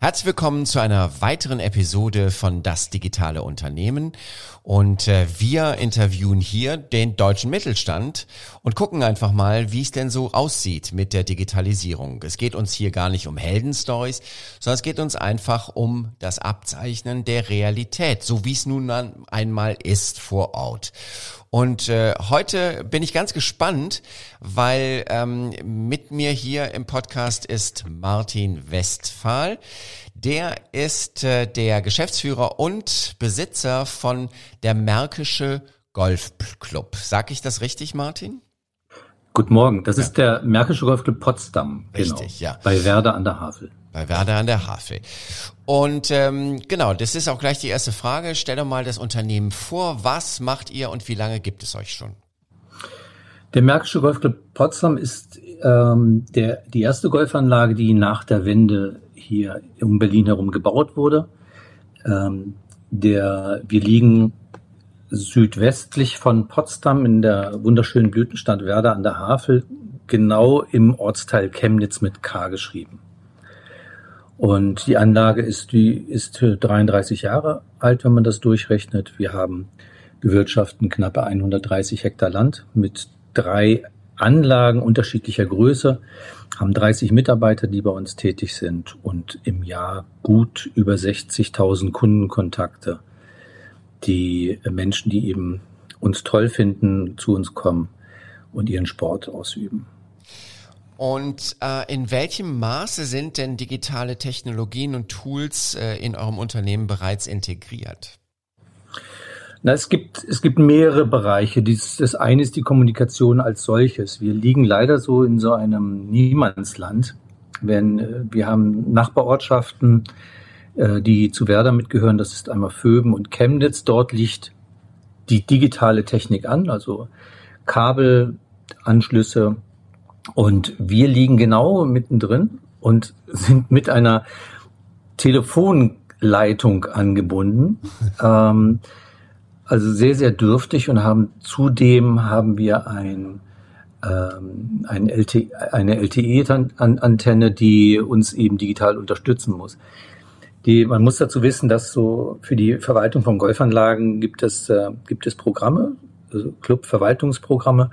Herzlich willkommen zu einer weiteren Episode von Das digitale Unternehmen. Und äh, wir interviewen hier den deutschen Mittelstand und gucken einfach mal, wie es denn so aussieht mit der Digitalisierung. Es geht uns hier gar nicht um Heldenstories, sondern es geht uns einfach um das Abzeichnen der Realität, so wie es nun einmal ist vor Ort. Und äh, heute bin ich ganz gespannt, weil ähm, mit mir hier im Podcast ist Martin Westphal. Der ist äh, der Geschäftsführer und Besitzer von der Märkische Golfclub. Sag ich das richtig, Martin? Guten Morgen, das ja. ist der Märkische Golfclub Potsdam. Genau. Richtig, genau, ja. Bei Werder an der Havel. Bei Werder an der Havel. Und ähm, genau, das ist auch gleich die erste Frage. Stell doch mal das Unternehmen vor. Was macht ihr und wie lange gibt es euch schon? Der Märkische Golfclub Potsdam ist ähm, der, die erste Golfanlage, die nach der Wende hier um Berlin herum gebaut wurde. Ähm, der, wir liegen südwestlich von Potsdam in der wunderschönen Blütenstadt Werder an der Havel, genau im Ortsteil Chemnitz mit K geschrieben. Und die Anlage ist, die ist 33 Jahre alt, wenn man das durchrechnet. Wir haben bewirtschaften knappe 130 Hektar Land mit drei Anlagen unterschiedlicher Größe, haben 30 Mitarbeiter, die bei uns tätig sind und im Jahr gut über 60.000 Kundenkontakte, die Menschen, die eben uns toll finden, zu uns kommen und ihren Sport ausüben. Und äh, in welchem Maße sind denn digitale Technologien und Tools äh, in eurem Unternehmen bereits integriert? Na, es gibt, es gibt mehrere Bereiche. Dies, das eine ist die Kommunikation als solches. Wir liegen leider so in so einem Niemandsland. Wenn, äh, wir haben Nachbarortschaften, äh, die zu Werder mitgehören. Das ist einmal Föben und Chemnitz. Dort liegt die digitale Technik an, also Kabelanschlüsse. Und wir liegen genau mittendrin und sind mit einer Telefonleitung angebunden. ähm, also sehr, sehr dürftig und haben zudem haben wir ein, ähm, ein LT, eine LTE-Antenne, die uns eben digital unterstützen muss. Die, man muss dazu wissen, dass so für die Verwaltung von Golfanlagen gibt es, äh, gibt es Programme, also Club-Verwaltungsprogramme,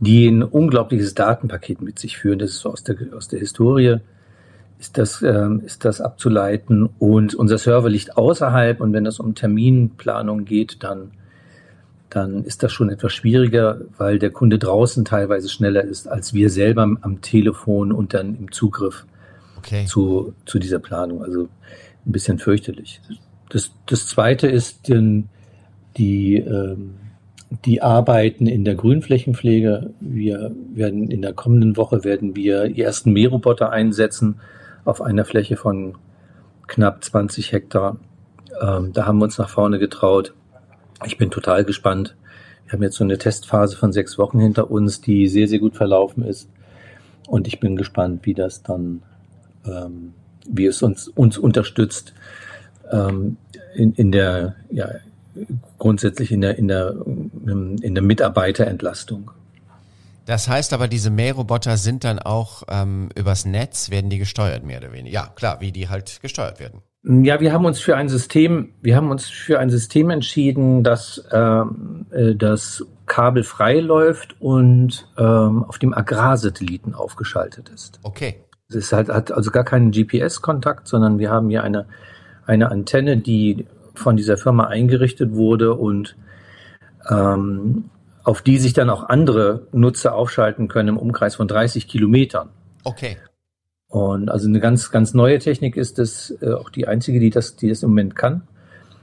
die ein unglaubliches Datenpaket mit sich führen. Das ist so aus der, aus der Historie ist das, ähm, ist das abzuleiten. Und unser Server liegt außerhalb und wenn es um Terminplanung geht, dann, dann ist das schon etwas schwieriger, weil der Kunde draußen teilweise schneller ist als wir selber am Telefon und dann im Zugriff okay. zu, zu dieser Planung. Also ein bisschen fürchterlich. Das, das zweite ist die, die, ähm, die Arbeiten in der Grünflächenpflege. Wir werden in der kommenden Woche werden wir die ersten Mähroboter einsetzen auf einer Fläche von knapp 20 Hektar. Ähm, da haben wir uns nach vorne getraut. Ich bin total gespannt. Wir haben jetzt so eine Testphase von sechs Wochen hinter uns, die sehr, sehr gut verlaufen ist. Und ich bin gespannt, wie das dann, ähm, wie es uns, uns unterstützt ähm, in, in der, ja, grundsätzlich in der, in der, in der Mitarbeiterentlastung. Das heißt aber, diese Mähroboter sind dann auch ähm, übers Netz, werden die gesteuert, mehr oder weniger. Ja, klar, wie die halt gesteuert werden. Ja, wir haben uns für ein System, wir haben uns für ein System entschieden, dass ähm, äh, das Kabel frei läuft und ähm, auf dem Agrarsatelliten aufgeschaltet ist. Okay. Es ist halt, hat also gar keinen GPS-Kontakt, sondern wir haben hier eine, eine Antenne, die von dieser Firma eingerichtet wurde und ähm, auf die sich dann auch andere Nutzer aufschalten können im Umkreis von 30 Kilometern. Okay. Und also eine ganz, ganz neue Technik ist das, äh, auch die einzige, die das, die das im Moment kann,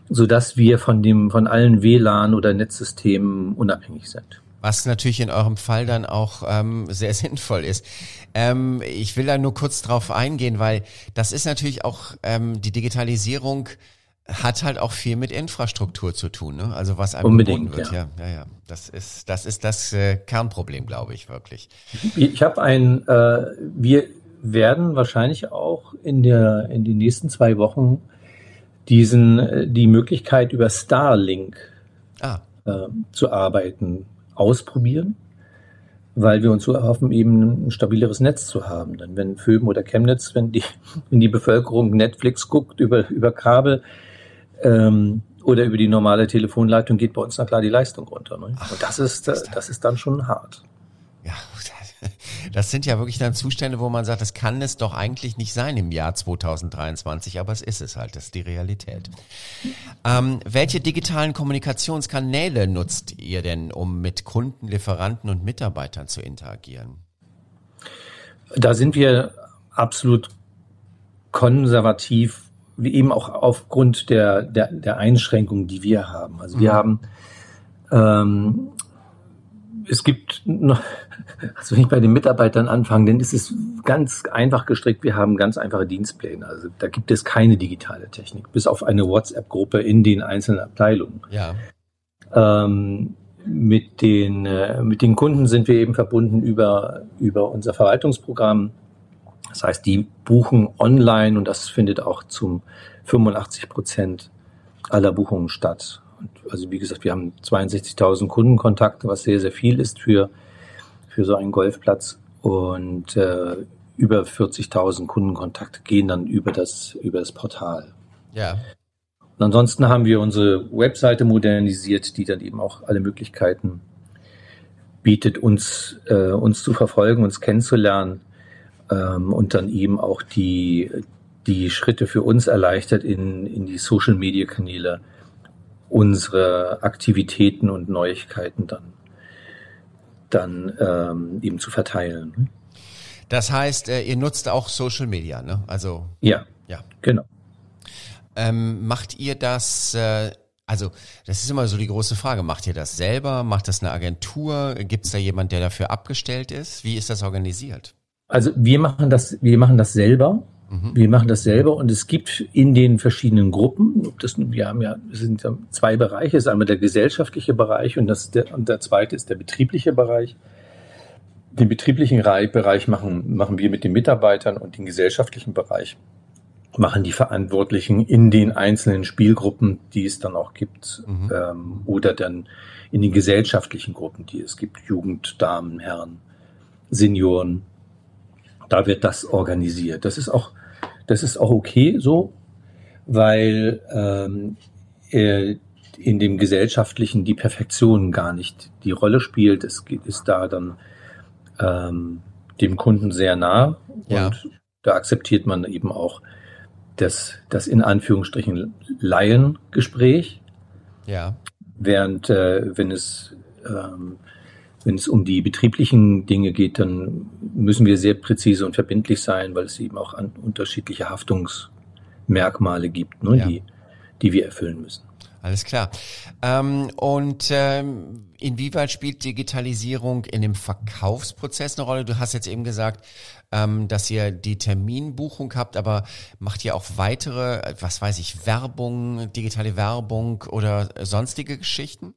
so dass wir von dem, von allen WLAN oder Netzsystemen unabhängig sind. Was natürlich in eurem Fall dann auch ähm, sehr sinnvoll ist. Ähm, ich will da nur kurz drauf eingehen, weil das ist natürlich auch ähm, die Digitalisierung hat halt auch viel mit Infrastruktur zu tun, ne? Also was einem Unbedingt, wird, ja. ja, ja, ja. Das ist das ist das äh, Kernproblem, glaube ich wirklich. Ich habe ein, äh, wir werden wahrscheinlich auch in der in den nächsten zwei Wochen diesen äh, die Möglichkeit über Starlink ah. äh, zu arbeiten ausprobieren. weil wir uns so erhoffen, eben ein stabileres Netz zu haben. Denn wenn Föben oder Chemnitz, wenn die, wenn die Bevölkerung Netflix guckt über, über Kabel ähm, oder über die normale Telefonleitung, geht bei uns na klar die Leistung runter. Ne? Und das ist, das ist dann schon hart. Ja, das sind ja wirklich dann Zustände, wo man sagt, das kann es doch eigentlich nicht sein im Jahr 2023, aber es ist es halt, das ist die Realität. Ähm, welche digitalen Kommunikationskanäle nutzt ihr denn, um mit Kunden, Lieferanten und Mitarbeitern zu interagieren? Da sind wir absolut konservativ, eben auch aufgrund der, der, der Einschränkungen, die wir haben. Also wir mhm. haben ähm, es gibt noch, also wenn ich bei den Mitarbeitern anfange, dann ist es ganz einfach gestrickt. Wir haben ganz einfache Dienstpläne. Also da gibt es keine digitale Technik, bis auf eine WhatsApp-Gruppe in den einzelnen Abteilungen. Ja. Ähm, mit den, äh, mit den Kunden sind wir eben verbunden über, über unser Verwaltungsprogramm. Das heißt, die buchen online und das findet auch zum 85 Prozent aller Buchungen statt. Und also wie gesagt, wir haben 62.000 Kundenkontakte, was sehr, sehr viel ist für, für so einen Golfplatz. Und äh, über 40.000 Kundenkontakte gehen dann über das, über das Portal. Ja. Und ansonsten haben wir unsere Webseite modernisiert, die dann eben auch alle Möglichkeiten bietet, uns, äh, uns zu verfolgen, uns kennenzulernen ähm, und dann eben auch die, die Schritte für uns erleichtert, in, in die Social-Media-Kanäle unsere Aktivitäten und Neuigkeiten dann, dann ähm, eben zu verteilen. Das heißt, äh, ihr nutzt auch Social Media, ne? Also ja, ja, genau. Ähm, macht ihr das? Äh, also das ist immer so die große Frage: Macht ihr das selber? Macht das eine Agentur? Gibt es da jemand, der dafür abgestellt ist? Wie ist das organisiert? Also wir machen das, wir machen das selber. Mhm. Wir machen das selber und es gibt in den verschiedenen Gruppen, das, wir haben ja, es sind zwei Bereiche, es ist einmal der gesellschaftliche Bereich und, das, der, und der zweite ist der betriebliche Bereich. Den betrieblichen Bereich machen, machen wir mit den Mitarbeitern und den gesellschaftlichen Bereich machen die Verantwortlichen in den einzelnen Spielgruppen, die es dann auch gibt, mhm. ähm, oder dann in den gesellschaftlichen Gruppen, die es gibt, Jugend, Damen, Herren, Senioren, da wird das organisiert. Das ist auch, das ist auch okay so, weil ähm, in dem Gesellschaftlichen die Perfektion gar nicht die Rolle spielt. Es ist da dann ähm, dem Kunden sehr nah ja. und da akzeptiert man eben auch das, das in Anführungsstrichen Laiengespräch. Ja. Während äh, wenn es ähm, wenn es um die betrieblichen Dinge geht, dann müssen wir sehr präzise und verbindlich sein, weil es eben auch an unterschiedliche Haftungsmerkmale gibt, ne, ja. die, die wir erfüllen müssen. Alles klar. Ähm, und ähm, inwieweit spielt Digitalisierung in dem Verkaufsprozess eine Rolle? Du hast jetzt eben gesagt, ähm, dass ihr die Terminbuchung habt, aber macht ihr auch weitere, was weiß ich, Werbung, digitale Werbung oder sonstige Geschichten?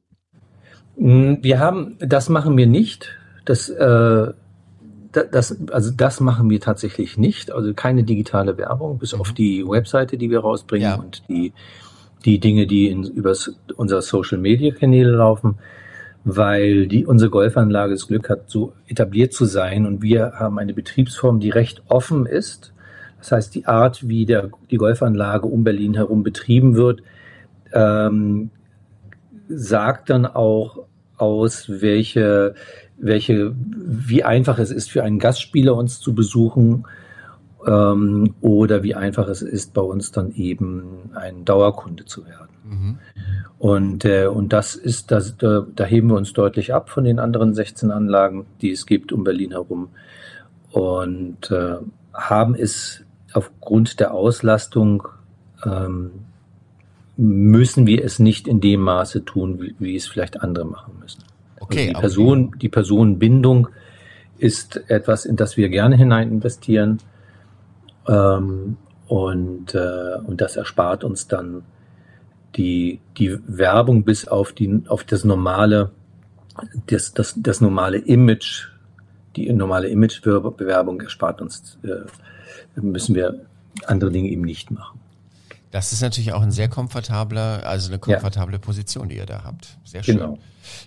Mm, wir haben, das machen wir nicht. Das, äh, das, also das machen wir tatsächlich nicht. Also keine digitale Werbung, bis mhm. auf die Webseite, die wir rausbringen ja. und die, die Dinge, die in, über unser Social Media Kanäle laufen, weil die, unsere Golfanlage das Glück hat, so etabliert zu sein und wir haben eine Betriebsform, die recht offen ist. Das heißt, die Art, wie der, die Golfanlage um Berlin herum betrieben wird, ähm, sagt dann auch aus, welche, welche, wie einfach es ist für einen Gastspieler uns zu besuchen ähm, oder wie einfach es ist, bei uns dann eben ein Dauerkunde zu werden. Mhm. Und, äh, und das ist, das, da, da heben wir uns deutlich ab von den anderen 16 Anlagen, die es gibt um Berlin herum und äh, haben es aufgrund der Auslastung ähm, müssen wir es nicht in dem Maße tun, wie, wie es vielleicht andere machen müssen. Okay. Also die Person, die Personenbindung ist etwas, in das wir gerne hinein investieren. Ähm, und, äh, und das erspart uns dann die, die Werbung bis auf die, auf das normale, das, das, das normale Image, die normale Imagebewerbung erspart uns, äh, müssen wir andere Dinge eben nicht machen. Das ist natürlich auch ein sehr komfortabler, also eine komfortable ja. Position, die ihr da habt. Sehr schön. Genau.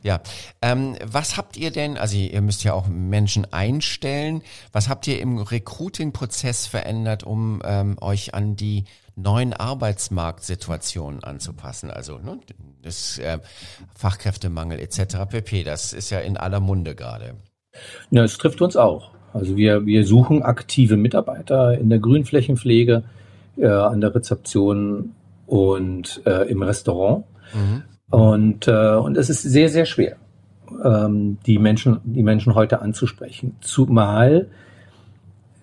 Ja. Ähm, was habt ihr denn, also ihr müsst ja auch Menschen einstellen, was habt ihr im Recruiting-Prozess verändert, um ähm, euch an die neuen Arbeitsmarktsituationen anzupassen? Also ne, das äh, Fachkräftemangel etc. pp. Das ist ja in aller Munde gerade. Ja, es trifft uns auch. Also wir, wir suchen aktive Mitarbeiter in der Grünflächenpflege, äh, an der Rezeption und äh, im Restaurant. Mhm. Und, äh, und es ist sehr, sehr schwer, ähm, die, Menschen, die Menschen heute anzusprechen. Zumal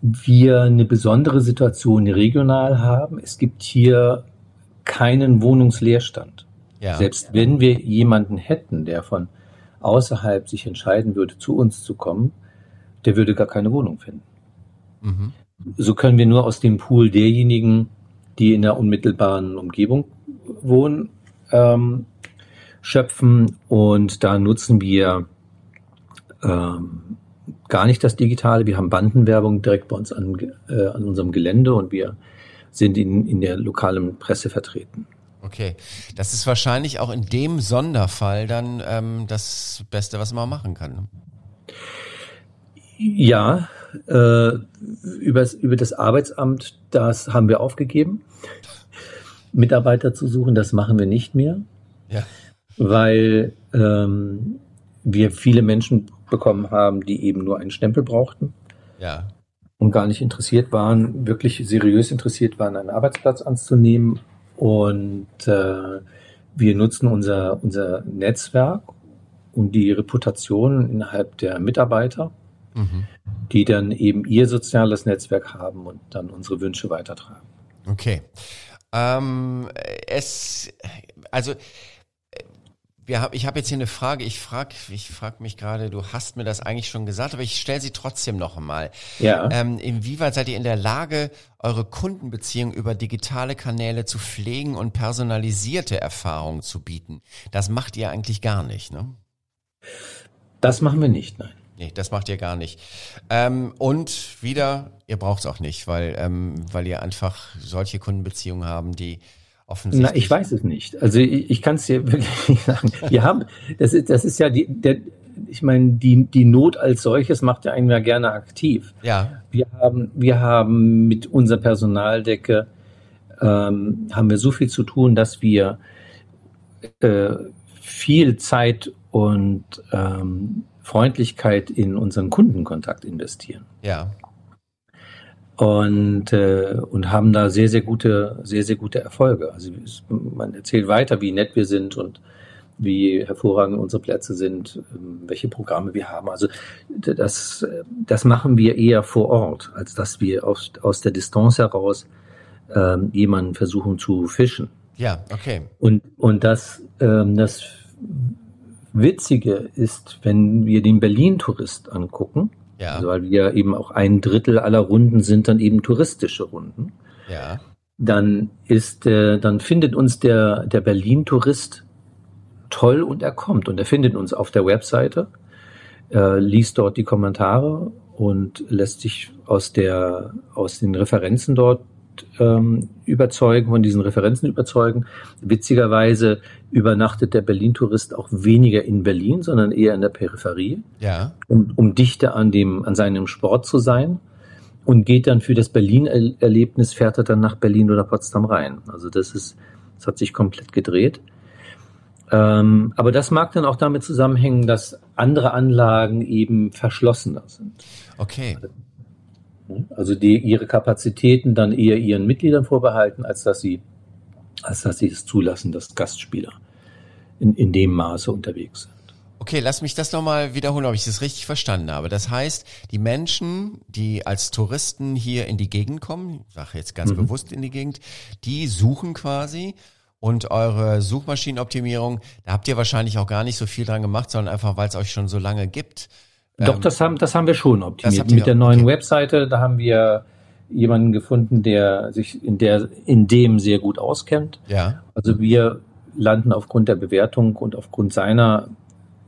wir eine besondere Situation regional haben. Es gibt hier keinen Wohnungsleerstand. Ja. Selbst wenn wir jemanden hätten, der von außerhalb sich entscheiden würde, zu uns zu kommen, der würde gar keine Wohnung finden. Mhm. So können wir nur aus dem Pool derjenigen, die in der unmittelbaren Umgebung wohnen, ähm, schöpfen. Und da nutzen wir ähm, gar nicht das Digitale. Wir haben Bandenwerbung direkt bei uns an, äh, an unserem Gelände und wir sind in, in der lokalen Presse vertreten. Okay, das ist wahrscheinlich auch in dem Sonderfall dann ähm, das Beste, was man machen kann. Ne? Ja, äh, über, über das Arbeitsamt, das haben wir aufgegeben. Mitarbeiter zu suchen, das machen wir nicht mehr. Ja. Weil ähm, wir viele Menschen bekommen haben, die eben nur einen Stempel brauchten. Ja. Und gar nicht interessiert waren, wirklich seriös interessiert waren, einen Arbeitsplatz anzunehmen. Und äh, wir nutzen unser, unser Netzwerk und die Reputation innerhalb der Mitarbeiter mhm. die dann eben ihr soziales Netzwerk haben und dann unsere Wünsche weitertragen. Okay. Ähm, es, also wir hab, ich habe jetzt hier eine Frage. Ich frage ich frag mich gerade, du hast mir das eigentlich schon gesagt, aber ich stelle sie trotzdem noch einmal. Ja. Ähm, inwieweit seid ihr in der Lage, eure Kundenbeziehung über digitale Kanäle zu pflegen und personalisierte Erfahrungen zu bieten? Das macht ihr eigentlich gar nicht, ne? Das machen wir nicht, nein. Nee, das macht ihr gar nicht. Ähm, und wieder, ihr braucht es auch nicht, weil, ähm, weil ihr einfach solche Kundenbeziehungen haben, die offensichtlich. Na, ich weiß es nicht. Also ich, ich kann es dir wirklich nicht sagen. Wir haben, das ist, das ist ja die, der, ich meine, die, die Not als solches macht ja einen ja gerne aktiv. Ja. Wir haben, wir haben mit unserer Personaldecke ähm, haben wir so viel zu tun, dass wir äh, viel Zeit und ähm, Freundlichkeit in unseren Kundenkontakt investieren. Ja. Und, äh, und haben da sehr, sehr gute, sehr, sehr gute Erfolge. Also man erzählt weiter, wie nett wir sind und wie hervorragend unsere Plätze sind, ähm, welche Programme wir haben. Also das, das machen wir eher vor Ort, als dass wir aus, aus der Distanz heraus ähm, jemanden versuchen zu fischen. Ja, okay. Und, und das, ähm, das Witzige ist, wenn wir den Berlin-Tourist angucken, ja. also weil wir eben auch ein Drittel aller Runden sind dann eben touristische Runden, ja. dann ist, äh, dann findet uns der, der Berlin-Tourist toll und er kommt und er findet uns auf der Webseite, äh, liest dort die Kommentare und lässt sich aus der, aus den Referenzen dort ähm, überzeugen, von diesen Referenzen überzeugen. Witzigerweise übernachtet der Berlin-Tourist auch weniger in Berlin, sondern eher in der Peripherie, ja. um, um dichter an, dem, an seinem Sport zu sein und geht dann für das Berlin-Erlebnis, fährt er dann nach Berlin oder Potsdam rein. Also das ist, das hat sich komplett gedreht. Ähm, aber das mag dann auch damit zusammenhängen, dass andere Anlagen eben verschlossener sind. Okay. Also die ihre Kapazitäten dann eher ihren Mitgliedern vorbehalten, als dass sie, als dass sie es zulassen, dass Gastspieler in, in dem Maße unterwegs sind. Okay, lass mich das nochmal wiederholen, ob ich das richtig verstanden habe. Das heißt, die Menschen, die als Touristen hier in die Gegend kommen, ich sage jetzt ganz mhm. bewusst in die Gegend, die suchen quasi und eure Suchmaschinenoptimierung, da habt ihr wahrscheinlich auch gar nicht so viel dran gemacht, sondern einfach, weil es euch schon so lange gibt doch, ähm, das haben, das haben wir schon optimiert. Mit der neuen okay. Webseite, da haben wir jemanden gefunden, der sich in der, in dem sehr gut auskennt. Ja. Also wir landen aufgrund der Bewertung und aufgrund seiner,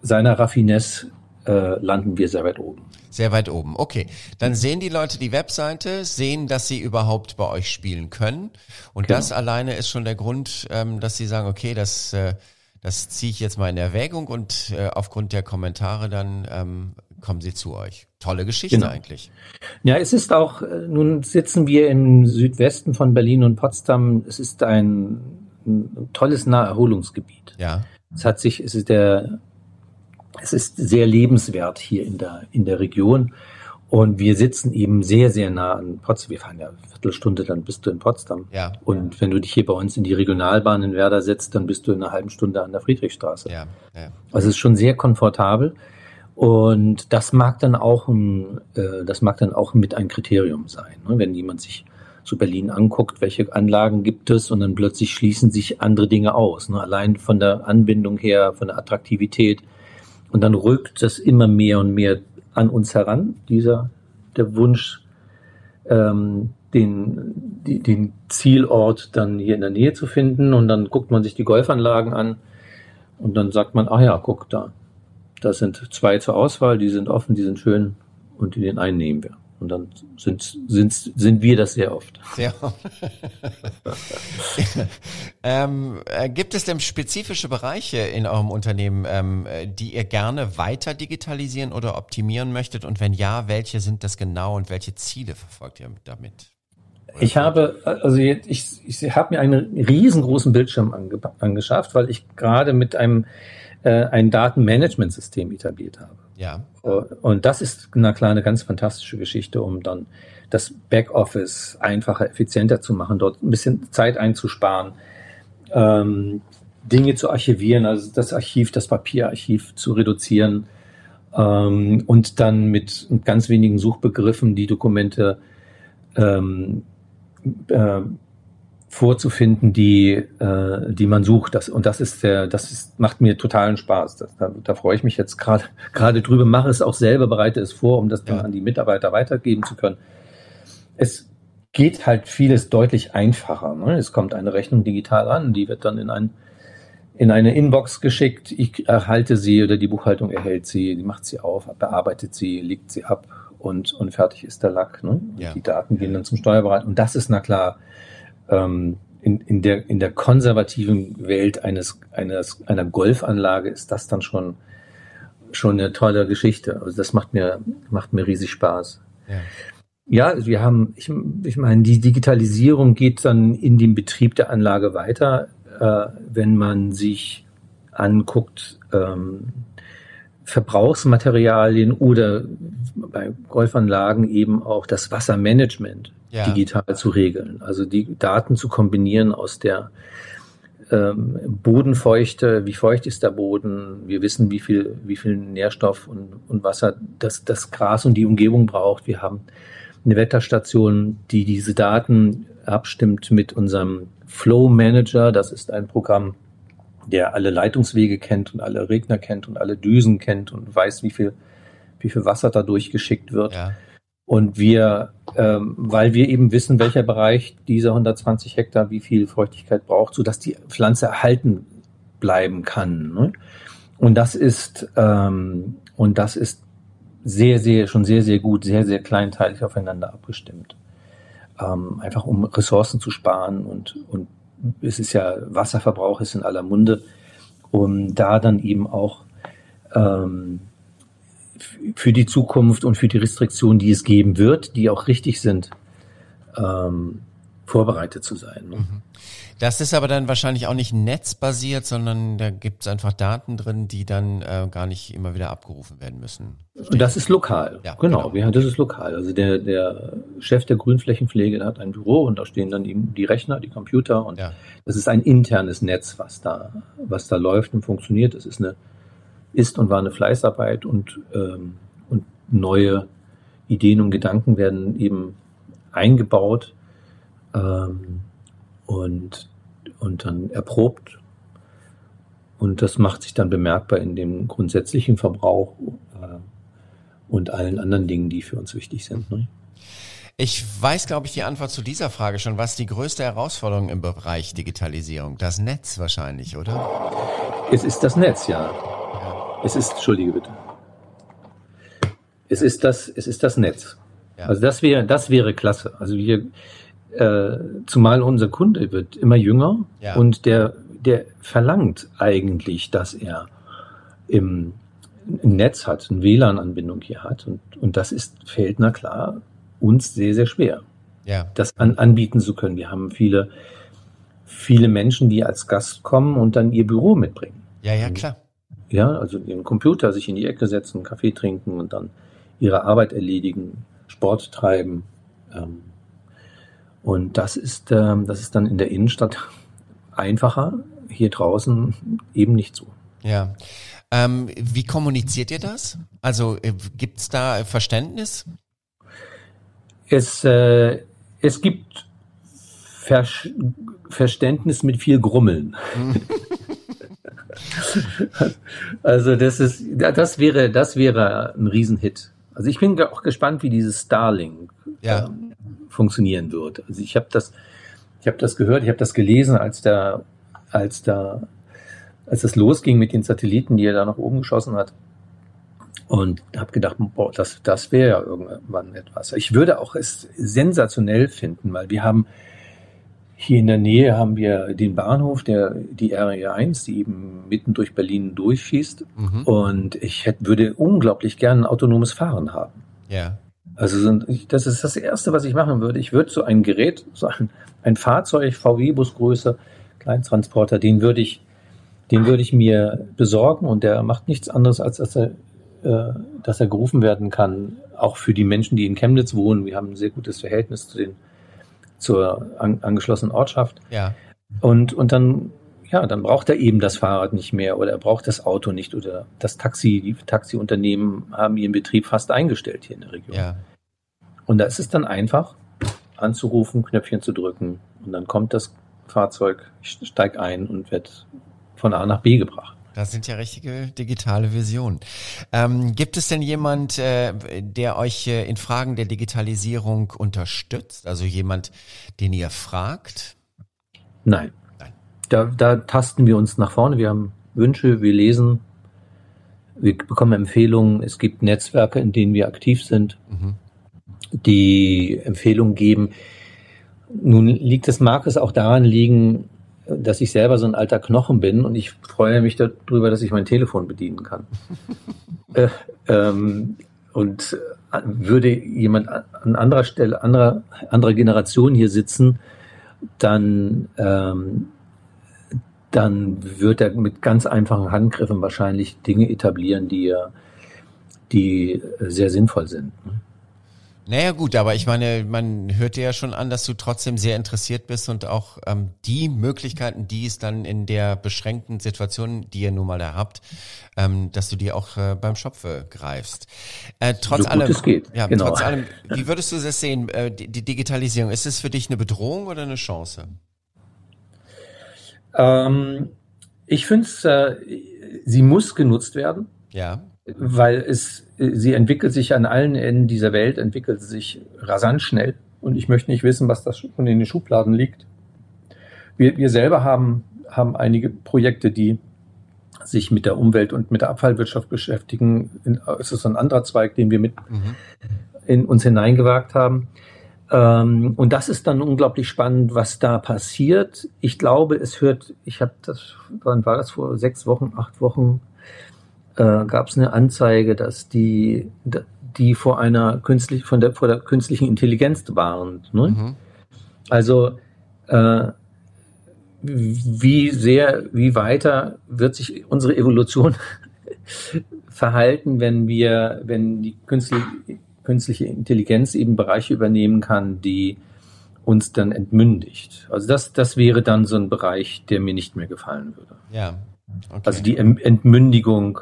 seiner Raffinesse äh, landen wir sehr weit oben. Sehr weit oben. Okay. Dann sehen die Leute die Webseite, sehen, dass sie überhaupt bei euch spielen können. Und genau. das alleine ist schon der Grund, ähm, dass sie sagen, okay, das, äh, das ziehe ich jetzt mal in Erwägung und äh, aufgrund der Kommentare dann ähm, kommen sie zu euch. Tolle Geschichte genau. eigentlich. Ja, es ist auch, äh, nun sitzen wir im Südwesten von Berlin und Potsdam. Es ist ein, ein tolles Naherholungsgebiet. Ja. Es hat sich, es ist der, es ist sehr lebenswert hier in der, in der Region. Und wir sitzen eben sehr, sehr nah an Potsdam. Wir fahren ja eine Viertelstunde, dann bist du in Potsdam. Ja. Und wenn du dich hier bei uns in die Regionalbahn in Werder setzt, dann bist du in einer halben Stunde an der Friedrichstraße. Ja. ja. Also es ist schon sehr komfortabel. Und das mag dann auch, ein, äh, das mag dann auch mit ein Kriterium sein, ne? wenn jemand sich so Berlin anguckt, welche Anlagen gibt es und dann plötzlich schließen sich andere Dinge aus. Ne? Allein von der Anbindung her, von der Attraktivität. Und dann rückt das immer mehr und mehr an uns heran, dieser, der Wunsch, ähm, den, die, den Zielort dann hier in der Nähe zu finden. Und dann guckt man sich die Golfanlagen an und dann sagt man, ach ja, guck da, da sind zwei zur Auswahl, die sind offen, die sind schön und den einen nehmen wir. Und dann sind, sind, sind wir das sehr oft. Sehr oft. ähm, äh, gibt es denn spezifische Bereiche in eurem Unternehmen, ähm, die ihr gerne weiter digitalisieren oder optimieren möchtet? Und wenn ja, welche sind das genau und welche Ziele verfolgt ihr damit? Ich habe, also ich, ich habe mir einen riesengroßen Bildschirm ange, angeschafft, weil ich gerade mit einem äh, ein Datenmanagementsystem etabliert habe. Ja. Und das ist eine ganz fantastische Geschichte, um dann das Backoffice einfacher, effizienter zu machen, dort ein bisschen Zeit einzusparen, ähm, Dinge zu archivieren, also das Archiv, das Papierarchiv zu reduzieren ähm, und dann mit ganz wenigen Suchbegriffen die Dokumente ähm, äh, vorzufinden, die, äh, die man sucht. Das, und das ist der, das ist, macht mir totalen Spaß. Das, da, da freue ich mich jetzt gerade gerade drüber, mache es auch selber, bereite es vor, um das dann an die Mitarbeiter weitergeben zu können. Es geht halt vieles deutlich einfacher. Ne? Es kommt eine Rechnung digital an, die wird dann in ein in eine Inbox geschickt. Ich erhalte sie oder die Buchhaltung erhält sie, die macht sie auf, bearbeitet sie, legt sie ab und, und fertig ist der Lack. Ne? Ja. Die Daten gehen dann zum Steuerberater. Und das ist na klar ähm, in, in, der, in der konservativen Welt eines, eines, einer Golfanlage ist das dann schon, schon eine tolle Geschichte. Also das macht mir, macht mir riesig Spaß. Ja. Ja, wir haben, ich, ich meine, die Digitalisierung geht dann in dem Betrieb der Anlage weiter, äh, wenn man sich anguckt, ähm, Verbrauchsmaterialien oder bei Golfanlagen eben auch das Wassermanagement ja. digital zu regeln. Also die Daten zu kombinieren aus der ähm, Bodenfeuchte, wie feucht ist der Boden, wir wissen, wie viel, wie viel Nährstoff und, und Wasser das, das Gras und die Umgebung braucht. Wir haben eine Wetterstation, die diese Daten abstimmt mit unserem Flow Manager. Das ist ein Programm, der alle Leitungswege kennt und alle Regner kennt und alle Düsen kennt und weiß, wie viel, wie viel Wasser da durchgeschickt wird. Ja. Und wir, ähm, weil wir eben wissen, welcher Bereich dieser 120 Hektar wie viel Feuchtigkeit braucht, so dass die Pflanze erhalten bleiben kann. Ne? Und das ist ähm, und das ist sehr, sehr schon sehr, sehr gut, sehr, sehr kleinteilig aufeinander abgestimmt. Ähm, einfach um Ressourcen zu sparen und und es ist ja Wasserverbrauch ist in aller Munde, um da dann eben auch ähm, für die Zukunft und für die Restriktionen, die es geben wird, die auch richtig sind, ähm, vorbereitet zu sein. Ne? Mhm. Das ist aber dann wahrscheinlich auch nicht netzbasiert, sondern da gibt es einfach Daten drin, die dann äh, gar nicht immer wieder abgerufen werden müssen. Verstehe das ist lokal. Ja, genau, genau. Ja, das ist lokal. Also der, der Chef der Grünflächenpflege der hat ein Büro und da stehen dann eben die Rechner, die Computer und ja. das ist ein internes Netz, was da, was da läuft und funktioniert. Das ist eine ist und war eine Fleißarbeit und, ähm, und neue Ideen und Gedanken werden eben eingebaut ähm, und, und dann erprobt. Und das macht sich dann bemerkbar in dem grundsätzlichen Verbrauch äh, und allen anderen Dingen, die für uns wichtig sind. Ne? Ich weiß, glaube ich, die Antwort zu dieser Frage schon. Was ist die größte Herausforderung im Bereich Digitalisierung? Das Netz wahrscheinlich, oder? Es ist das Netz, ja. Es ist, entschuldige bitte. Es ist das, es ist das Netz. Ja. Also das wäre, das wäre klasse. Also wir, äh, zumal unser Kunde wird immer jünger ja. und der, der verlangt eigentlich, dass er im, ein Netz hat, eine WLAN-Anbindung hier hat. Und, und das ist, fällt, na klar, uns sehr, sehr schwer, ja. das an, anbieten zu können. Wir haben viele, viele Menschen, die als Gast kommen und dann ihr Büro mitbringen. Ja, ja, klar. Ja, also ihren Computer sich in die Ecke setzen, Kaffee trinken und dann ihre Arbeit erledigen, Sport treiben. Ähm, und das ist, ähm, das ist dann in der Innenstadt einfacher, hier draußen eben nicht so. Ja. Ähm, wie kommuniziert ihr das? Also äh, gibt es da Verständnis? Es, äh, es gibt Ver Verständnis mit viel Grummeln. also das ist, das wäre, das wäre ein Riesenhit. Also ich bin auch gespannt, wie dieses Starlink ja. ähm, funktionieren wird. Also ich habe das, ich habe das gehört, ich habe das gelesen, als der, als da, als es losging mit den Satelliten, die er da nach oben geschossen hat. Und habe gedacht, boah, das, das wäre ja irgendwann etwas. Ich würde auch es sensationell finden, weil wir haben hier in der Nähe haben wir den Bahnhof, der, die RE1, die eben mitten durch Berlin durchschießt. Mhm. Und ich hätte, würde unglaublich gern ein autonomes Fahren haben. Ja. Also das ist das Erste, was ich machen würde. Ich würde so ein Gerät, so ein, ein Fahrzeug, VW-Busgröße, Kleintransporter, den würde ich, den würde ich mir besorgen und der macht nichts anderes, als dass er, äh, dass er gerufen werden kann, auch für die Menschen, die in Chemnitz wohnen. Wir haben ein sehr gutes Verhältnis zu den zur an, angeschlossenen Ortschaft. Ja. Und, und dann, ja, dann braucht er eben das Fahrrad nicht mehr oder er braucht das Auto nicht oder das Taxi, die Taxiunternehmen haben ihren Betrieb fast eingestellt hier in der Region. Ja. Und da ist es dann einfach, anzurufen, Knöpfchen zu drücken und dann kommt das Fahrzeug, ich steig ein und wird von A nach B gebracht. Das sind ja richtige digitale Visionen. Ähm, gibt es denn jemand, äh, der euch äh, in Fragen der Digitalisierung unterstützt? Also jemand, den ihr fragt? Nein. Nein. Da, da tasten wir uns nach vorne. Wir haben Wünsche, wir lesen, wir bekommen Empfehlungen. Es gibt Netzwerke, in denen wir aktiv sind, mhm. die Empfehlungen geben. Nun liegt es, mag es auch daran liegen, dass ich selber so ein alter Knochen bin und ich freue mich darüber, dass ich mein Telefon bedienen kann. äh, ähm, und äh, würde jemand an anderer Stelle, anderer, anderer Generation hier sitzen, dann, ähm, dann wird er mit ganz einfachen Handgriffen wahrscheinlich Dinge etablieren, die, die sehr sinnvoll sind. Naja gut, aber ich meine, man hört dir ja schon an, dass du trotzdem sehr interessiert bist und auch ähm, die Möglichkeiten, die es dann in der beschränkten Situation, die ihr nun mal da habt, ähm, dass du die auch äh, beim Schopfe greifst. Äh, trotz so allem, es geht. ja, genau. trotz allem, wie würdest du das sehen, äh, die, die Digitalisierung, ist es für dich eine Bedrohung oder eine Chance? Ähm, ich finde es, äh, sie muss genutzt werden. Ja weil es, sie entwickelt sich an allen Enden dieser Welt, entwickelt sich rasant schnell. Und ich möchte nicht wissen, was da schon in den Schubladen liegt. Wir, wir selber haben, haben einige Projekte, die sich mit der Umwelt und mit der Abfallwirtschaft beschäftigen. Es ist ein anderer Zweig, den wir mit mhm. in uns hineingewagt haben. Ähm, und das ist dann unglaublich spannend, was da passiert. Ich glaube, es hört, ich habe das, wann war das vor sechs Wochen, acht Wochen, äh, gab es eine Anzeige, dass die, die vor einer künstlich, von der, vor der künstlichen Intelligenz warnt. Ne? Mhm. Also äh, wie sehr, wie weiter wird sich unsere Evolution verhalten, wenn wir, wenn die künstliche, künstliche Intelligenz eben Bereiche übernehmen kann, die uns dann entmündigt. Also das, das wäre dann so ein Bereich, der mir nicht mehr gefallen würde. Ja. Okay. Also die Entmündigung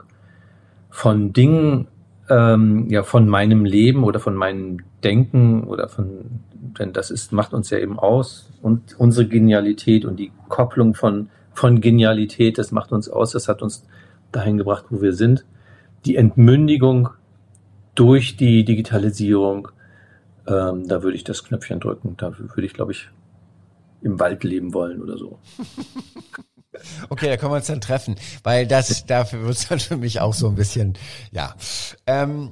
von Dingen, ähm, ja, von meinem Leben oder von meinem Denken oder von, denn das ist, macht uns ja eben aus und unsere Genialität und die Kopplung von, von Genialität, das macht uns aus, das hat uns dahin gebracht, wo wir sind. Die Entmündigung durch die Digitalisierung, ähm, da würde ich das Knöpfchen drücken. Da würde ich, glaube ich, im Wald leben wollen oder so. Okay, da können wir uns dann treffen, weil das dafür wird es dann für mich auch so ein bisschen, ja. Ähm,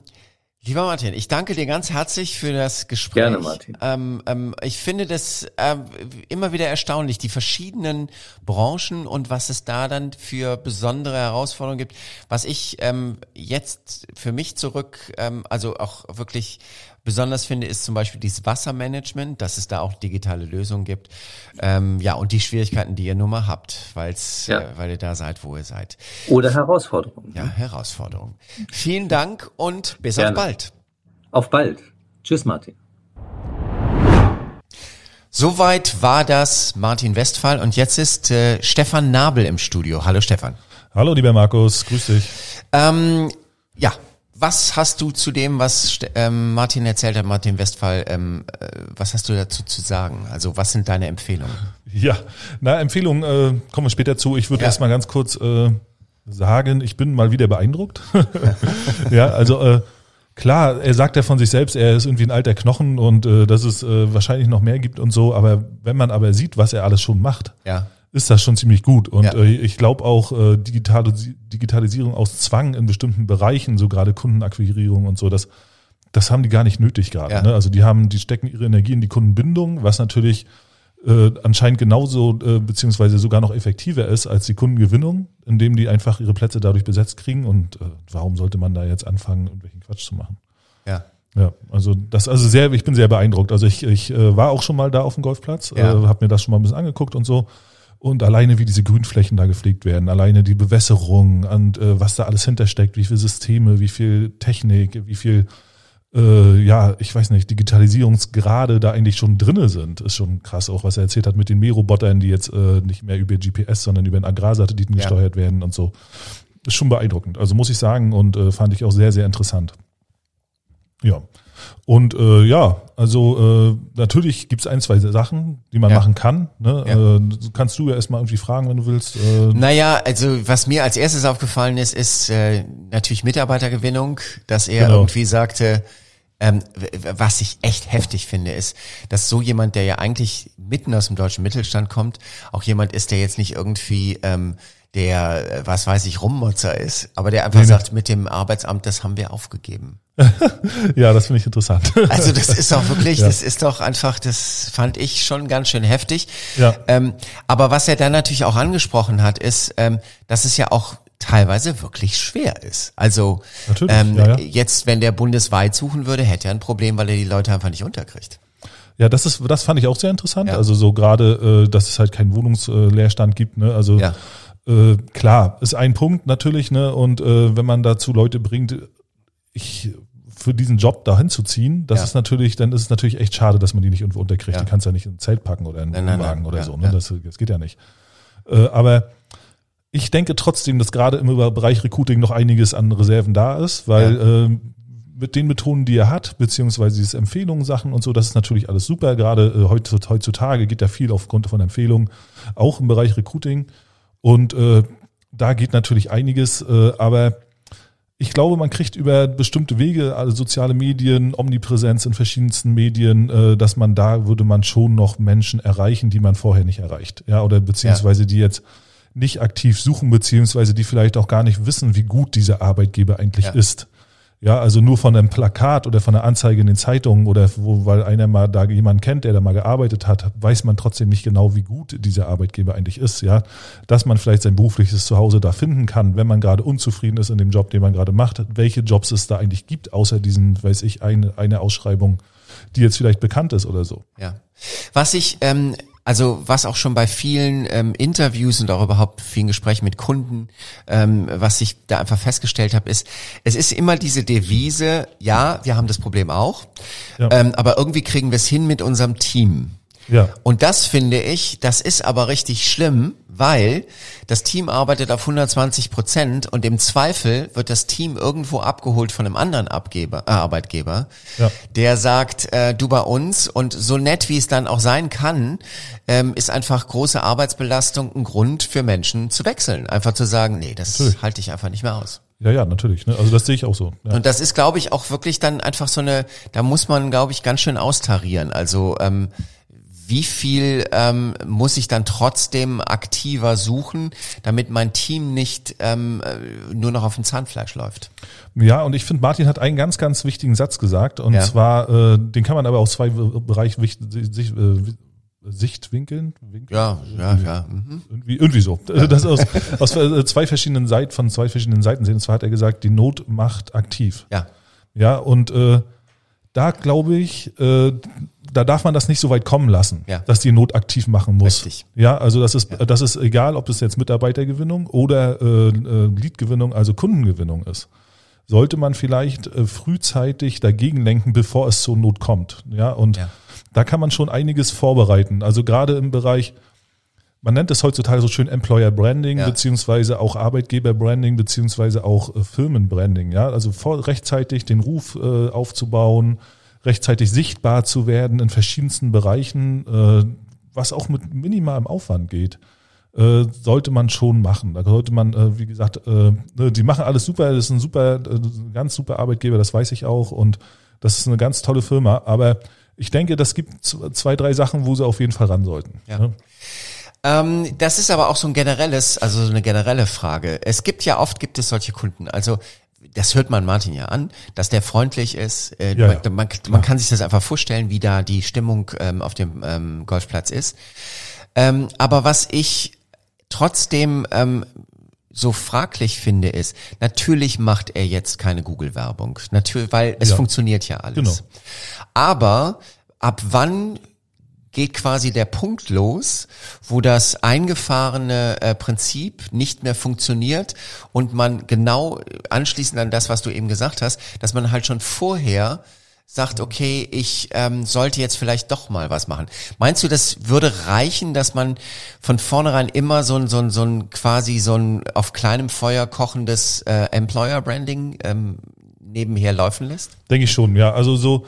Lieber Martin, ich danke dir ganz herzlich für das Gespräch. Gerne, Martin. Ähm, ähm, ich finde das ähm, immer wieder erstaunlich, die verschiedenen Branchen und was es da dann für besondere Herausforderungen gibt. Was ich ähm, jetzt für mich zurück, ähm, also auch wirklich besonders finde, ist zum Beispiel dieses Wassermanagement, dass es da auch digitale Lösungen gibt. Ähm, ja, und die Schwierigkeiten, die ihr nun mal habt, weil's, Ja. äh, weil ihr da seid, wo ihr seid. Oder Herausforderungen. Ja, Herausforderungen. Vielen Dank und bis Gerne. auf bald. Auf bald. Tschüss, Martin. Soweit war das Martin Westphal und jetzt ist äh, Stefan Nabel im Studio. Hallo Stefan. Hallo, lieber Markus, grüß dich. Ähm, ja, was hast du zu dem, was ähm, Martin erzählt hat, Martin Westphal, ähm, äh, was hast du dazu zu sagen? Also was sind deine Empfehlungen? Ja, na, Empfehlung, äh, kommen wir später zu. Ich würde Ja. erst mal ganz kurz äh, sagen, ich bin mal wieder beeindruckt. ja, also äh, klar, er sagt ja von sich selbst, er ist irgendwie ein alter Knochen und äh, dass es äh, wahrscheinlich noch mehr gibt und so, aber wenn man aber sieht, was er alles schon macht, Ja, ist das schon ziemlich gut. Und Ja. äh, ich glaube auch äh, Digitalis Digitalisierung aus Zwang in bestimmten Bereichen, so gerade Kundenakquirierung und so, das, das haben die gar nicht nötig gerade. Ja. Ne? Also die haben, die stecken ihre Energie in die Kundenbindung, was natürlich äh, anscheinend genauso äh, beziehungsweise sogar noch effektiver ist als die Kundengewinnung, indem die einfach ihre Plätze dadurch besetzt kriegen. Und äh, warum sollte man da jetzt anfangen, irgendwelchen Quatsch zu machen? ja, Ja, also das also sehr, ich bin sehr beeindruckt. Also ich, ich äh, war auch schon mal da auf dem Golfplatz, Ja. äh, habe mir das schon mal ein bisschen angeguckt und so. Und alleine wie diese Grünflächen da gepflegt werden, alleine die Bewässerung und äh, was da alles hintersteckt, wie viele Systeme, wie viel Technik, wie viel äh, ja, ich weiß nicht, Digitalisierungsgrade da eigentlich schon drinne sind, ist schon krass. Auch was er erzählt hat mit den Mährobotern, die jetzt äh, nicht mehr über GPS, sondern über den Agrarsatelliten Ja. gesteuert werden und so. Ist schon beeindruckend. Also muss ich sagen und äh, fand ich auch sehr, sehr interessant. Ja. Und äh, ja, also äh, natürlich gibt's ein, zwei Sachen, die man Ja. machen kann. Ne? Ja. Äh, kannst du ja erstmal irgendwie fragen, wenn du willst. Äh, Naja, also was mir als erstes aufgefallen ist, ist äh, natürlich Mitarbeitergewinnung, dass er Genau. irgendwie sagte, ähm, was ich echt heftig finde, ist, dass so jemand, der ja eigentlich mitten aus dem deutschen Mittelstand kommt, auch jemand ist, der jetzt nicht irgendwie ähm, der, äh, was weiß ich, Rummotzer ist, aber der einfach Nee, nee. sagt, mit dem Arbeitsamt, das haben wir aufgegeben. Ja, das finde ich interessant. Also das ist doch wirklich, Ja. das ist doch einfach, das fand ich schon ganz schön heftig. Ja. Ähm, aber was er dann natürlich auch angesprochen hat, ist, ähm, dass es ja auch teilweise wirklich schwer ist. Also Natürlich, ähm, ja, ja. jetzt, wenn der bundesweit suchen würde, hätte er ein Problem, weil er die Leute einfach nicht unterkriegt. Ja, das ist, das fand ich auch sehr interessant. Ja. Also so gerade, äh, dass es halt keinen Wohnungsleerstand gibt. Ne? Also äh, klar, ist ein Punkt natürlich. Ne? Und äh, wenn man dazu Leute bringt, ich für diesen Job dahin zu ziehen, das Ja. ist natürlich, dann ist es natürlich echt schade, dass man die nicht irgendwo unterkriegt. Ja. Die kannst du ja nicht in ein Zelt packen oder in einen nein, Wohnwagen nein. oder Ja, so. Ne? ja. Das, das geht ja nicht. Äh, aber ich denke trotzdem, dass gerade im Bereich Recruiting noch einiges an Reserven da ist, weil ähm, mit den Methoden, die er hat, beziehungsweise diese Empfehlungen, Sachen und so, das ist natürlich alles super. Gerade äh, heutz- heutzutage geht ja viel aufgrund von Empfehlungen, auch im Bereich Recruiting. Und äh, da geht natürlich einiges, äh, aber ich glaube, man kriegt über bestimmte Wege, also soziale Medien, Omnipräsenz in verschiedensten Medien, äh, dass man da würde man schon noch Menschen erreichen, die man vorher nicht erreicht. Ja, oder beziehungsweise die jetzt nicht aktiv suchen, beziehungsweise die vielleicht auch gar nicht wissen, wie gut dieser Arbeitgeber eigentlich Ja. ist. Ja, also nur von einem Plakat oder von einer Anzeige in den Zeitungen oder wo, weil einer mal da jemanden kennt, der da mal gearbeitet hat, weiß man trotzdem nicht genau, wie gut dieser Arbeitgeber eigentlich ist, ja. Dass man vielleicht sein berufliches Zuhause da finden kann, wenn man gerade unzufrieden ist in dem Job, den man gerade macht, welche Jobs es da eigentlich gibt, außer diesen, weiß ich, eine, eine Ausschreibung, die jetzt vielleicht bekannt ist oder so. Ja. Was ich, ähm, also was auch schon bei vielen ähm, Interviews und auch überhaupt vielen Gesprächen mit Kunden, ähm, was ich da einfach festgestellt habe, ist, es ist immer diese Devise, ja, wir haben das Problem auch, Ja. ähm, aber irgendwie kriegen wir es hin mit unserem Team. Ja. Und das finde ich, das ist aber richtig schlimm, weil das Team arbeitet auf 120 Prozent und im Zweifel wird das Team irgendwo abgeholt von einem anderen Abgeber, äh, Arbeitgeber, Ja. der sagt, äh, du bei uns und so nett wie es dann auch sein kann, ähm, ist einfach große Arbeitsbelastung ein Grund für Menschen zu wechseln. Einfach zu sagen, nee, das Natürlich. halte ich einfach nicht mehr aus. Ja, ja, natürlich. Ne? Also das sehe ich auch so. Ja. Und das ist, glaube ich, auch wirklich dann einfach so eine, da muss man, glaube ich, ganz schön austarieren. Also ähm, wie viel ähm, muss ich dann trotzdem aktiver suchen, damit mein Team nicht ähm, äh, nur noch auf dem Zahnfleisch läuft? Ja, und ich finde, Martin hat einen ganz, ganz wichtigen Satz gesagt. Und Ja. zwar, äh, den kann man aber aus zwei Bereichen sich, äh, Sichtwinkeln, Winkeln, Ja, ja, ja. Mhm. irgendwie, irgendwie so. Das aus, aus äh, zwei verschiedenen Seiten, von zwei verschiedenen Seiten sehen. Und zwar hat er gesagt, die Not macht aktiv. Ja, Ja, und äh, da glaube ich, äh, da darf man das nicht so weit kommen lassen, Ja. dass die Not aktiv machen muss. Richtig. Ja, also das ist, das ist egal, ob das jetzt Mitarbeitergewinnung oder äh, äh, Leadgewinnung, also Kundengewinnung ist. Sollte man vielleicht äh, frühzeitig dagegen lenken, bevor es zur Not kommt. Ja, und Ja. da kann man schon einiges vorbereiten. Also gerade im Bereich, man nennt es heutzutage so schön Employer Branding, Ja. beziehungsweise auch Arbeitgeber Branding, beziehungsweise auch äh, Firmenbranding. Ja, also vor, rechtzeitig den Ruf äh, aufzubauen, rechtzeitig sichtbar zu werden in verschiedensten Bereichen, äh, was auch mit minimalem Aufwand geht. Äh, sollte man schon machen. Da sollte man, äh, wie gesagt, äh, ne, die machen alles super, das ist ein super, äh, ganz super Arbeitgeber, das weiß ich auch und das ist eine ganz tolle Firma. Aber ich denke, das gibt zwei, drei Sachen, wo sie auf jeden Fall ran sollten. Ja. Ne? Ähm, das ist aber auch so ein generelles, also so eine generelle Frage. Es gibt ja oft gibt es solche Kunden. Also das hört man Martin ja an, dass der freundlich ist. Äh, Ja, man, ja. man, man kann sich das einfach vorstellen, wie da die Stimmung ähm, auf dem ähm, Golfplatz ist. Ähm, aber was ich trotzdem ähm, so fraglich finde, ist, natürlich macht er jetzt keine Google-Werbung. Natürlich, weil es Ja. funktioniert ja alles. Genau. Aber ab wann geht quasi der Punkt los, wo das eingefahrene äh, Prinzip nicht mehr funktioniert und man genau anschließend an das, was du eben gesagt hast, dass man halt schon vorher sagt, okay, ich ähm, sollte jetzt vielleicht doch mal was machen. Meinst du, das würde reichen, dass man von vornherein immer so ein, so ein, so ein quasi so ein auf kleinem Feuer kochendes äh, Employer Branding ähm, nebenher laufen lässt? Denke ich schon, ja. Also so,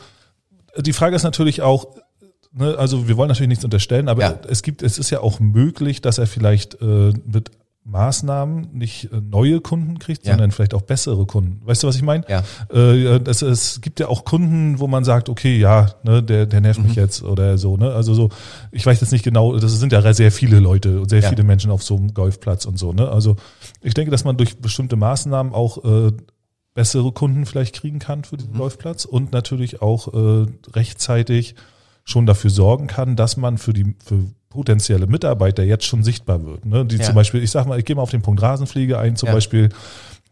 die Frage ist natürlich auch, ne, also wir wollen natürlich nichts unterstellen, aber Ja. es gibt, es ist ja auch möglich, dass er vielleicht äh, mit Maßnahmen nicht äh, neue Kunden kriegt, Ja. sondern vielleicht auch bessere Kunden. Weißt du, was ich meine? Ja. Äh, es, es gibt ja auch Kunden, wo man sagt, okay, ja, ne, der, der nervt Mhm. mich jetzt oder so. Ne? Also so, ich weiß jetzt nicht genau, das sind ja sehr viele Leute und sehr Ja. viele Menschen auf so einem Golfplatz und so. Ne? Also ich denke, dass man durch bestimmte Maßnahmen auch äh, bessere Kunden vielleicht kriegen kann für Mhm. diesen Golfplatz und natürlich auch äh, rechtzeitig schon dafür sorgen kann, dass man für die für potenzielle Mitarbeiter jetzt schon sichtbar wird. Ne? Die Ja. zum Beispiel, ich sag mal, ich gehe mal auf den Punkt Rasenpflege ein, zum Ja. Beispiel,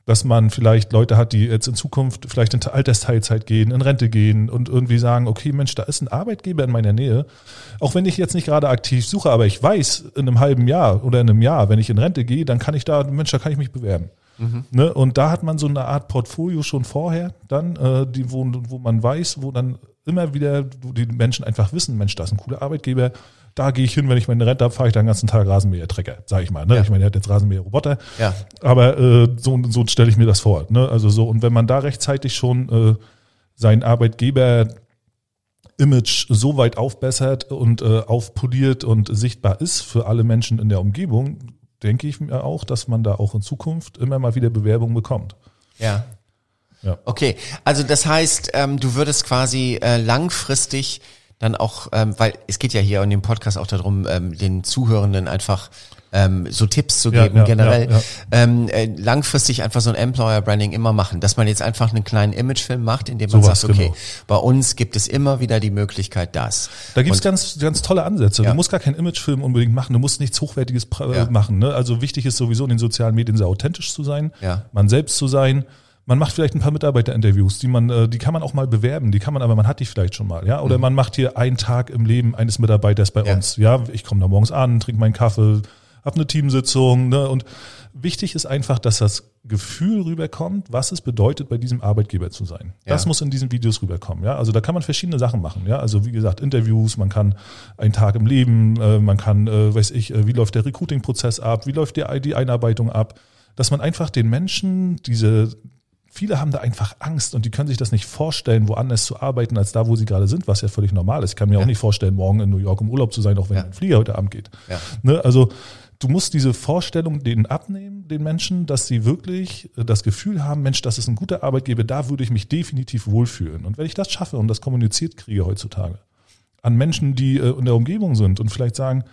dass man vielleicht Leute hat, die jetzt in Zukunft vielleicht in Altersteilzeit gehen, in Rente gehen und irgendwie sagen, okay, Mensch, da ist ein Arbeitgeber in meiner Nähe. Auch wenn ich jetzt nicht gerade aktiv suche, aber ich weiß, in einem halben Jahr oder in einem Jahr, wenn ich in Rente gehe, dann kann ich da, Mensch, da kann ich mich bewerben. Ne? Und da hat man so eine Art Portfolio schon vorher, dann, äh, die, wo, wo man weiß, wo dann immer wieder wo die Menschen einfach wissen, Mensch, das ist ein cooler Arbeitgeber, da gehe ich hin, wenn ich meine Rente habe, fahre ich dann den ganzen Tag Rasenmäher-Trecker, sage ich mal. Ne? Ja. Ich meine, er hat jetzt Rasenmäher-Roboter, Ja. aber äh, so, so stelle ich mir das vor. Ne? Also so, und wenn man da rechtzeitig schon äh, seinen Arbeitgeber Image so weit aufbessert und äh, aufpoliert und sichtbar ist für alle Menschen in der Umgebung, denke ich mir auch, dass man da auch in Zukunft immer mal wieder Bewerbungen bekommt. Ja. Ja. Okay, also das heißt, ähm, du würdest quasi äh, langfristig dann auch, ähm, weil es geht ja hier in dem Podcast auch darum, ähm, den Zuhörenden einfach ähm, so Tipps zu Ja, geben, ja, generell ja, ja. Ähm, äh, langfristig einfach so ein Employer Branding immer machen, dass man jetzt einfach einen kleinen Imagefilm macht, in dem man Sowas, sagt, okay, genau. bei uns gibt es immer wieder die Möglichkeit, das. Da gibt's Und- ganz, ganz tolle Ansätze. Ja. Du musst gar keinen Imagefilm unbedingt machen, du musst nichts Hochwertiges Ja. machen. Ne? Also wichtig ist sowieso in den sozialen Medien sehr authentisch zu sein, Ja. man selbst zu sein. Man macht vielleicht ein paar Mitarbeiterinterviews, die man, äh, die kann man auch mal bewerben, die kann man, aber man hat die vielleicht schon mal, ja. Oder man macht hier einen Tag im Leben eines Mitarbeiters bei Mhm. Ja. uns. Ja, ich komme da morgens an, trinke meinen Kaffee, hab eine Teamsitzung, ne? Und wichtig ist einfach, dass das Gefühl rüberkommt, was es bedeutet, bei diesem Arbeitgeber zu sein. Ja. Das muss in diesen Videos rüberkommen, ja. Also da kann man verschiedene Sachen machen, ja. Also wie gesagt, Interviews, man kann einen Tag im Leben, äh, man kann, äh, weiß ich, äh, wie läuft der Recruiting-Prozess ab, wie läuft die, die Einarbeitung ab, dass man einfach den Menschen diese Viele haben da einfach Angst und die können sich das nicht vorstellen, woanders zu arbeiten, als da, wo sie gerade sind, was ja völlig normal ist. Ich kann mir auch nicht vorstellen, morgen in New York im Urlaub zu sein, auch wenn Ja. mein Flieger heute Abend geht. Ja. Ne? Also du musst diese Vorstellung denen abnehmen, den Menschen, dass sie wirklich äh, das Gefühl haben, Mensch, das ist ein guter Arbeitgeber, da würde ich mich definitiv wohlfühlen. Und wenn ich das schaffe und das kommuniziert kriege heutzutage, an Menschen, die äh, in der Umgebung sind und vielleicht sagen,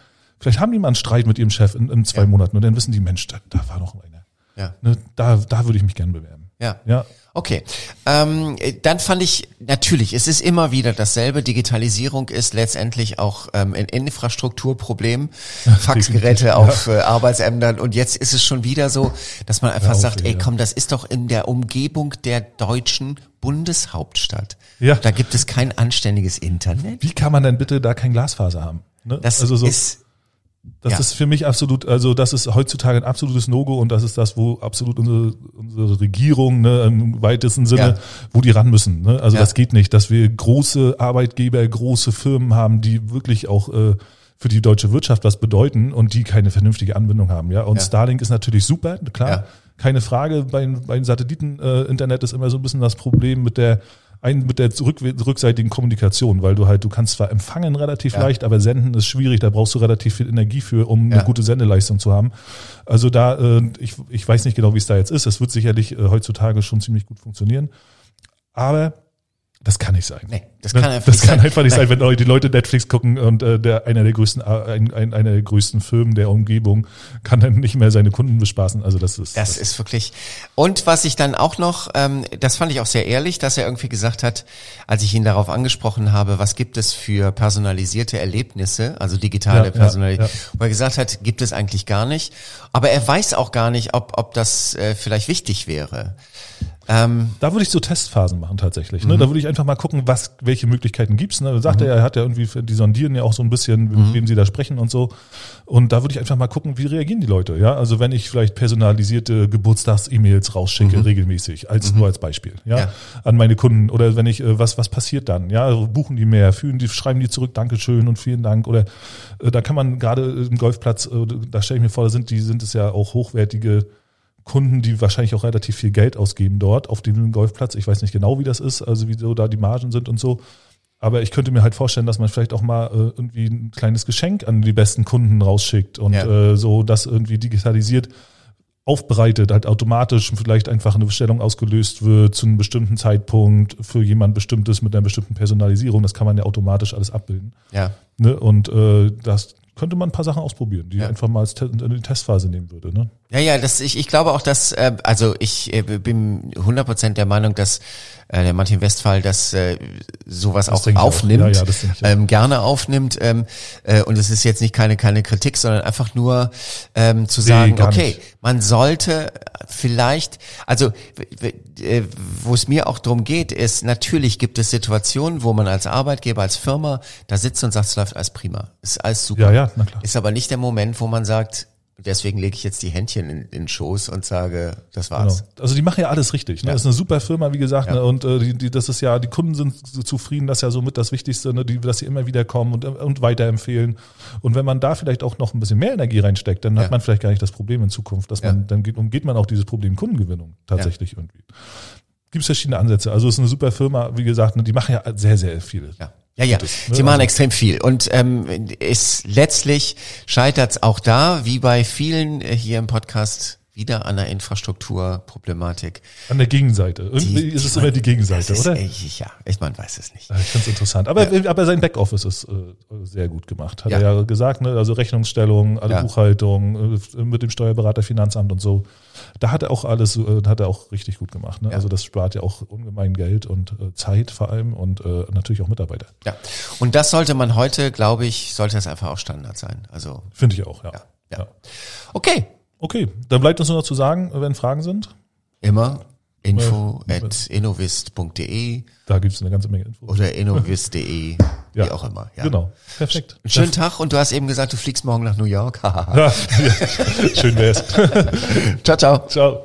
vielleicht haben die mal einen Streit mit ihrem Chef in, in zwei Ja. Monaten und dann wissen die, Mensch, da, da war noch einer. Ja. Ne, da, da würde ich mich gern bewerben. Ja. Ja. Okay. Ähm, äh, dann fand ich, natürlich, es ist immer wieder dasselbe. Digitalisierung ist letztendlich auch ähm, ein Infrastrukturproblem. Faxgeräte definitiv, auf äh, Arbeitsämtern. Und jetzt ist es schon wieder so, dass man einfach auf, sagt, ey ja. komm, das ist doch in der Umgebung der deutschen Bundeshauptstadt. Ja. Da gibt es kein anständiges Internet. Wie kann man denn bitte da kein Glasfaser haben? Ne? Das also so, ist, das ja. ist für mich absolut, also das ist heutzutage ein absolutes No-Go und das ist das, wo absolut unsere, unsere Regierung ne, im weitesten Sinne, Ja. wo die ran müssen. Ne? Also Ja. das geht nicht, dass wir große Arbeitgeber, große Firmen haben, die wirklich auch äh, für die deutsche Wirtschaft was bedeuten und die keine vernünftige Anbindung haben. Ja, und. Starlink ist natürlich super, klar, keine Frage. Bei, bei Satelliten-Internet ist immer so ein bisschen das Problem mit der ein, mit der zurück, rückseitigen Kommunikation, weil du halt, du kannst zwar empfangen relativ Ja. leicht, aber senden ist schwierig, da brauchst du relativ viel Energie für, um Ja. eine gute Sendeleistung zu haben. Also da, äh, ich, ich weiß nicht genau, wie es da jetzt ist. Es wird sicherlich äh, heutzutage schon ziemlich gut funktionieren. Aber das kann nicht sein. Nee, das kann einfach das nicht kann sein. einfach nicht sein, wenn die Leute Netflix gucken und äh, der einer der größten, äh, ein, ein, einer der größten Firmen der Umgebung kann dann nicht mehr seine Kunden bespaßen. Also das ist Das ist wirklich. Und was ich dann auch noch, ähm, das fand ich auch sehr ehrlich, dass er irgendwie gesagt hat, als ich ihn darauf angesprochen habe, was gibt es für personalisierte Erlebnisse, also digitale Ja, ja, Personalität, ja. wo er gesagt hat, gibt es eigentlich gar nicht. Aber er weiß auch gar nicht, ob, ob das äh, vielleicht wichtig wäre. Ähm, Da würde ich so Testphasen machen tatsächlich. Mhm. Ne? Da würde ich einfach mal gucken, was, welche Möglichkeiten gibt's. Ne? Sagt er, er hat ja irgendwie, die sondieren ja auch so ein bisschen, Mhm. mit wem sie da sprechen und so. Und da würde ich einfach mal gucken, wie reagieren die Leute. Ja, also wenn ich vielleicht personalisierte Geburtstags-E-Mails rausschicke regelmäßig, als nur als Beispiel, ja? Mhm. Ja. an meine Kunden oder wenn ich äh, was was passiert dann, ja, buchen die mehr, fühlen die, schreiben die zurück, Dankeschön und vielen Dank oder äh, da kann man gerade im Golfplatz, äh, da stelle ich mir vor, da sind die sind es ja auch hochwertige Kunden, die wahrscheinlich auch relativ viel Geld ausgeben dort auf dem Golfplatz. Ich weiß nicht genau, wie das ist, also wie so da die Margen sind und so. Aber ich könnte mir halt vorstellen, dass man vielleicht auch mal äh, irgendwie ein kleines Geschenk an die besten Kunden rausschickt und Ja. äh, so das irgendwie digitalisiert aufbereitet, halt automatisch vielleicht einfach eine Bestellung ausgelöst wird zu einem bestimmten Zeitpunkt für jemand Bestimmtes mit einer bestimmten Personalisierung. Das kann man ja automatisch alles abbilden. ja. Ne? Und äh, das könnte man ein paar Sachen ausprobieren, die Ja. einfach mal als Te in die Testphase nehmen würde. Ne? Ja, ja, das, ich, ich glaube auch, dass, äh, also ich äh, bin 100% der Meinung, dass äh, der Martin Westphal das äh, sowas auch ich auch. aufnimmt, Ja, ja, das auch. ähm, gerne aufnimmt ähm, äh, und es ist jetzt nicht keine keine Kritik, sondern einfach nur ähm, zu sagen, gar okay, nicht. man sollte vielleicht, also äh, wo es mir auch drum geht, ist natürlich gibt es Situationen, wo man als Arbeitgeber, als Firma da sitzt und sagt, es läuft alles prima, ist alles super. Ja, ja, na klar. Ist aber nicht der Moment, wo man sagt, deswegen lege ich jetzt die Händchen in, in den Schoß und sage, das Genau. war's. Also die machen ja alles richtig. Ne? Ja. Das ist eine super Firma, wie gesagt, Ja. ne? und äh, die, die, das ist ja, die Kunden sind zufrieden, das ist ja somit das Wichtigste, ne? die, dass sie immer wieder kommen und, und weiterempfehlen. Und wenn man da vielleicht auch noch ein bisschen mehr Energie reinsteckt, dann Ja. hat man vielleicht gar nicht das Problem in Zukunft, dass man, dann geht, umgeht man auch dieses Problem Kundengewinnung tatsächlich irgendwie. Gibt es verschiedene Ansätze. Also es ist eine super Firma, wie gesagt, ne? die machen ja sehr, sehr viel. Ja. Ja, ja, ne? sie machen Also- extrem viel. Und ähm, ist letztlich scheitert es auch da, wie bei vielen äh, hier im Podcast, wieder an der Infrastrukturproblematik. An der Gegenseite. Irgendwie Die- ist es man- immer die Gegenseite, ist, oder? äh, ja, ich, man weiß es nicht. Ja, Ich finde es interessant. Aber, aber sein Backoffice ist äh, sehr gut gemacht. Hat Ja. er ja gesagt, ne? Also Rechnungsstellung, alle Ja. Buchhaltung, äh, mit dem Steuerberater, Finanzamt und so. Da hat er auch alles, äh, hat er auch richtig gut gemacht. Ne? Ja. Also das spart ja auch ungemein Geld und äh, Zeit vor allem und äh, natürlich auch Mitarbeiter. Ja. Und das sollte man heute, glaube ich, sollte das einfach auch Standard sein. Also, Finde ich auch, ja. ja. ja. Okay. Okay, dann bleibt uns nur noch zu sagen, wenn Fragen sind. Immer info Ja. at innovist.de Da gibt es eine ganze Menge Infos. oder innovist.de, wie Ja. auch immer. Ja. Genau, perfekt. Einen schönen Tag und du hast eben gesagt, du fliegst morgen nach New York. Ja. Schön wär's. ciao, ciao. Ciao.